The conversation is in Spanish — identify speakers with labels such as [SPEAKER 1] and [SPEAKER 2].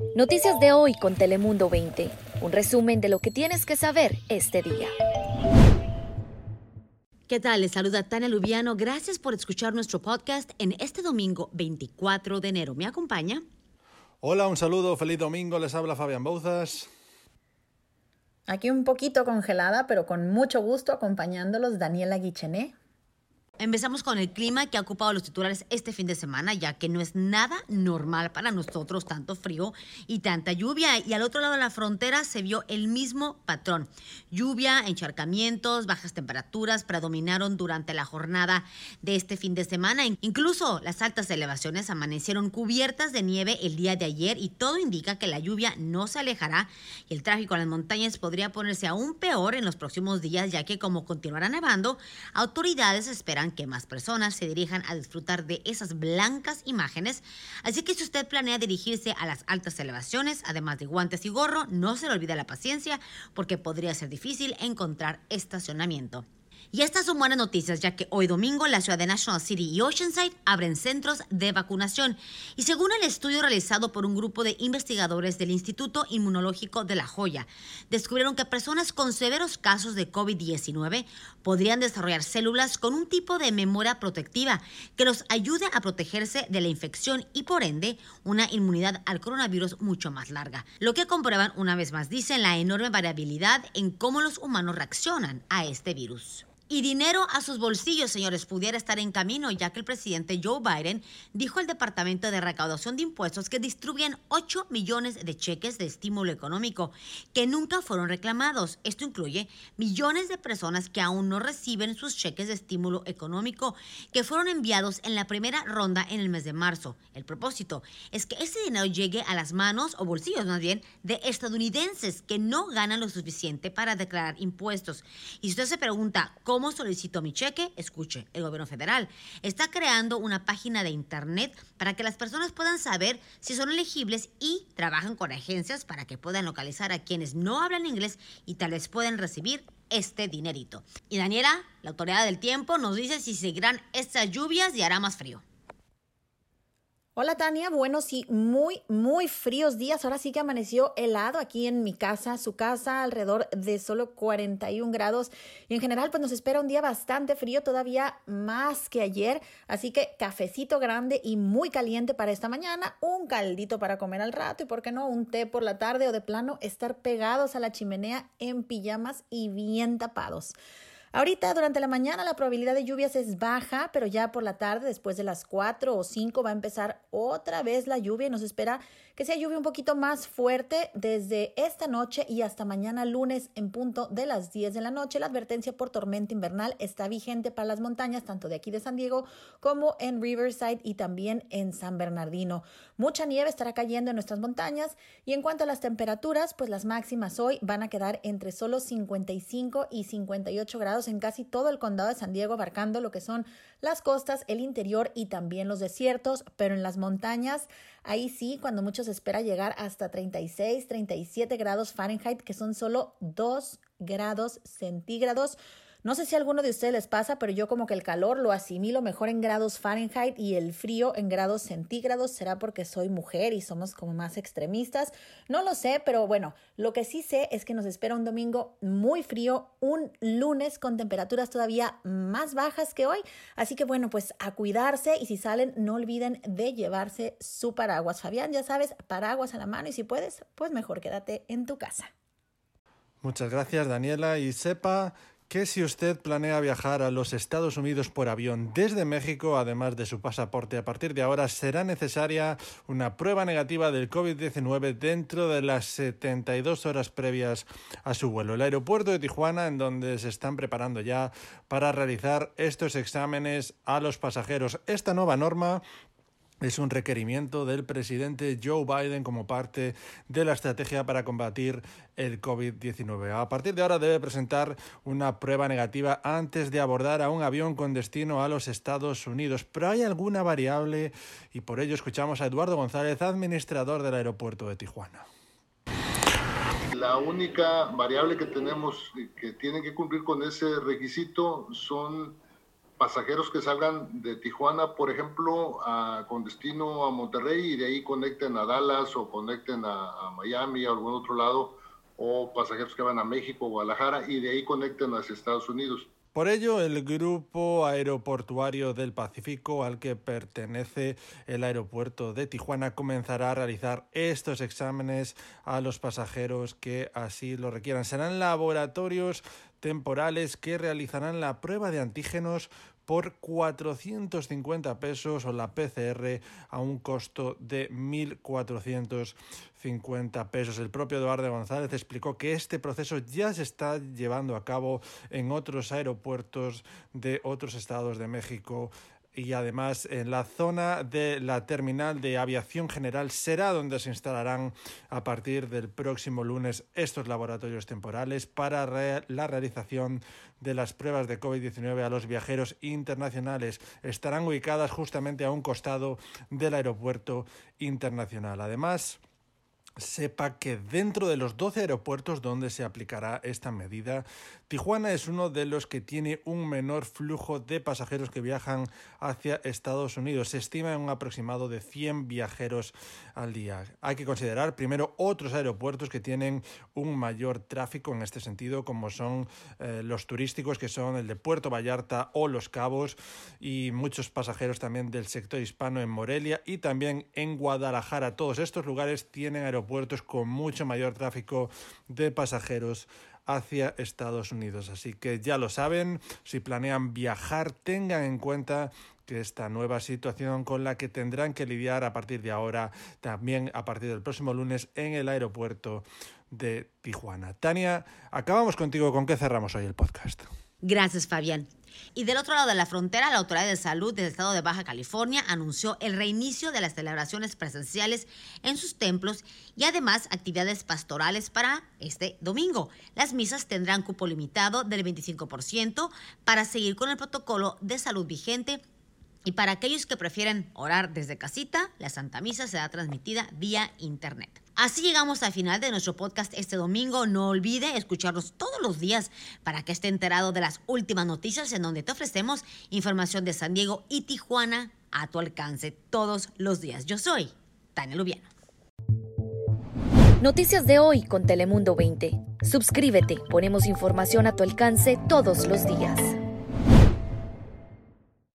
[SPEAKER 1] Noticias de hoy con Telemundo 20. Un resumen de lo que tienes que saber este día.
[SPEAKER 2] ¿Qué tal? Les saluda Tania Lubiano. Gracias por escuchar nuestro podcast en este domingo 24 de enero. ¿Me acompaña?
[SPEAKER 3] Hola, un saludo, feliz domingo. Les habla Fabián Bouzas.
[SPEAKER 4] Aquí un poquito congelada, pero con mucho gusto acompañándolos Daniela Guichené.
[SPEAKER 2] Empezamos con el clima que ha ocupado los titulares este fin de semana, ya que no es nada normal para nosotros tanto frío y tanta lluvia. Y al otro lado de la frontera se vio el mismo patrón. Lluvia, encharcamientos, bajas temperaturas predominaron durante la jornada de este fin de semana. Incluso las altas elevaciones amanecieron cubiertas de nieve el día de ayer y todo indica que la lluvia no se alejará y el tráfico en las montañas podría ponerse aún peor en los próximos días, ya que como continuará nevando, autoridades esperan que más personas se dirijan a disfrutar de esas blancas imágenes. Así que si usted planea dirigirse a las altas elevaciones, además de guantes y gorro, no se le olvide la paciencia porque podría ser difícil encontrar estacionamiento. Y estas son buenas noticias, ya que hoy domingo la ciudad de National City y Oceanside abren centros de vacunación. Y según el estudio realizado por un grupo de investigadores del Instituto Inmunológico de La Joya, descubrieron que personas con severos casos de COVID-19 podrían desarrollar células con un tipo de memoria protectiva que los ayude a protegerse de la infección y por ende una inmunidad al coronavirus mucho más larga. Lo que comprueban una vez más, dicen, la enorme variabilidad en cómo los humanos reaccionan a este virus. Y dinero a sus bolsillos, señores, pudiera estar en camino, ya que el presidente Joe Biden dijo al Departamento de Recaudación de Impuestos que distribuyen 8 millones de cheques de estímulo económico que nunca fueron reclamados. Esto incluye millones de personas que aún no reciben sus cheques de estímulo económico que fueron enviados en la primera ronda en el mes de marzo. El propósito es que ese dinero llegue a las manos o bolsillos más bien de estadounidenses que no ganan lo suficiente para declarar impuestos. Y si usted se pregunta cómo ¿Cómo solicito mi cheque? Escuche, el gobierno federal está creando una página de internet para que las personas puedan saber si son elegibles y trabajan con agencias para que puedan localizar a quienes no hablan inglés y tal vez puedan recibir este dinerito. Y Daniela, la autoridad del tiempo, nos dice si seguirán estas lluvias y hará más frío.
[SPEAKER 4] Hola Tania, buenos y muy, muy fríos días. Ahora sí que amaneció helado aquí en mi casa, su casa, alrededor de solo 41 grados. Y en general, pues nos espera un día bastante frío, todavía más que ayer. Así que cafecito grande y muy caliente para esta mañana, un caldito para comer al rato y, ¿por qué no?, un té por la tarde o de plano estar pegados a la chimenea en pijamas y bien tapados. Ahorita durante la mañana la probabilidad de lluvias es baja, pero ya por la tarde, después de las 4 o 5, va a empezar otra vez la lluvia y nos espera que sea lluvia un poquito más fuerte desde esta noche y hasta mañana lunes en punto de las 10 de la noche. La advertencia por tormenta invernal está vigente para las montañas, tanto de aquí de San Diego como en Riverside y también en San Bernardino. Mucha nieve estará cayendo en nuestras montañas y en cuanto a las temperaturas, pues las máximas hoy van a quedar entre solo 55 y 58 grados en casi todo el condado de San Diego, abarcando lo que son las costas, el interior y también los desiertos, pero en las montañas, ahí sí, cuando muchos espera llegar hasta 36, 37 grados Fahrenheit, que son solo 2 grados centígrados. No sé si a alguno de ustedes les pasa, pero yo como que el calor lo asimilo mejor en grados Fahrenheit y el frío en grados centígrados. ¿Será porque soy mujer y somos como más extremistas? No lo sé, pero bueno, lo que sí sé es que nos espera un domingo muy frío, un lunes con temperaturas todavía más bajas que hoy. Así que bueno, pues a cuidarse y si salen, no olviden de llevarse su paraguas. Fabián, ya sabes, paraguas a la mano y si puedes, pues mejor quédate en tu casa.
[SPEAKER 3] Muchas gracias, Daniela. Y sepa que si usted planea viajar a los Estados Unidos por avión desde México, además de su pasaporte, a partir de ahora será necesaria una prueba negativa del COVID-19 dentro de las 72 horas previas a su vuelo. El aeropuerto de Tijuana, en donde se están preparando ya para realizar estos exámenes a los pasajeros. Esta nueva norma es un requerimiento del presidente Joe Biden como parte de la estrategia para combatir el COVID-19. A partir de ahora debe presentar una prueba negativa antes de abordar a un avión con destino a los Estados Unidos. Pero hay alguna variable y por ello escuchamos a Eduardo González, administrador del aeropuerto de Tijuana.
[SPEAKER 5] La única variable que tenemos que tiene que cumplir con ese requisito son pasajeros que salgan de Tijuana, por ejemplo, con destino a Monterrey y de ahí conecten a Dallas o conecten a, a Miami o algún otro lado, o pasajeros que van a México, Guadalajara y de ahí conecten hacia Estados Unidos.
[SPEAKER 3] Por ello, el Grupo Aeroportuario del Pacífico, al que pertenece el aeropuerto de Tijuana, comenzará a realizar estos exámenes a los pasajeros que así lo requieran. Serán laboratorios temporales que realizarán la prueba de antígenos por 450 pesos o la PCR a un costo de 1.450 pesos. El propio Eduardo González explicó que este proceso ya se está llevando a cabo en otros aeropuertos de otros estados de México y además en la zona de la terminal de aviación general será donde se instalarán a partir del próximo lunes estos laboratorios temporales para la realización de las pruebas de COVID-19 a los viajeros internacionales. Estarán ubicadas justamente a un costado del aeropuerto internacional. Además, sepa que dentro de los 12 aeropuertos donde se aplicará esta medida, Tijuana es uno de los que tiene un menor flujo de pasajeros que viajan hacia Estados Unidos. Se estima en un aproximado de 100 viajeros al día. Hay que considerar primero otros aeropuertos que tienen un mayor tráfico en este sentido, como son eh, los turísticos, que son el de Puerto Vallarta o Los Cabos, y muchos pasajeros también del sector hispano en Morelia y también en Guadalajara. Todos estos lugares tienen aeropuertos con mucho mayor tráfico de pasajeros hacia Estados Unidos. Así que ya lo saben, si planean viajar, tengan en cuenta que esta nueva situación con la que tendrán que lidiar a partir de ahora, también a partir del próximo lunes en el aeropuerto de Tijuana. Tania, acabamos contigo. ¿Con qué cerramos hoy el podcast?
[SPEAKER 2] Gracias, Fabián. Y del otro lado de la frontera, la Autoridad de Salud del Estado de Baja California anunció el reinicio de las celebraciones presenciales en sus templos y además actividades pastorales para este domingo. Las misas tendrán cupo limitado del 25% para seguir con el protocolo de salud vigente y para aquellos que prefieren orar desde casita, la Santa Misa será transmitida vía Internet. Así llegamos al final de nuestro podcast este domingo. No olvide escucharnos todos los días para que esté enterado de las últimas noticias en donde te ofrecemos información de San Diego y Tijuana a tu alcance todos los días. Yo soy Tania Lubiano.
[SPEAKER 1] Noticias de hoy con Telemundo 20. Suscríbete, ponemos información a tu alcance todos los días.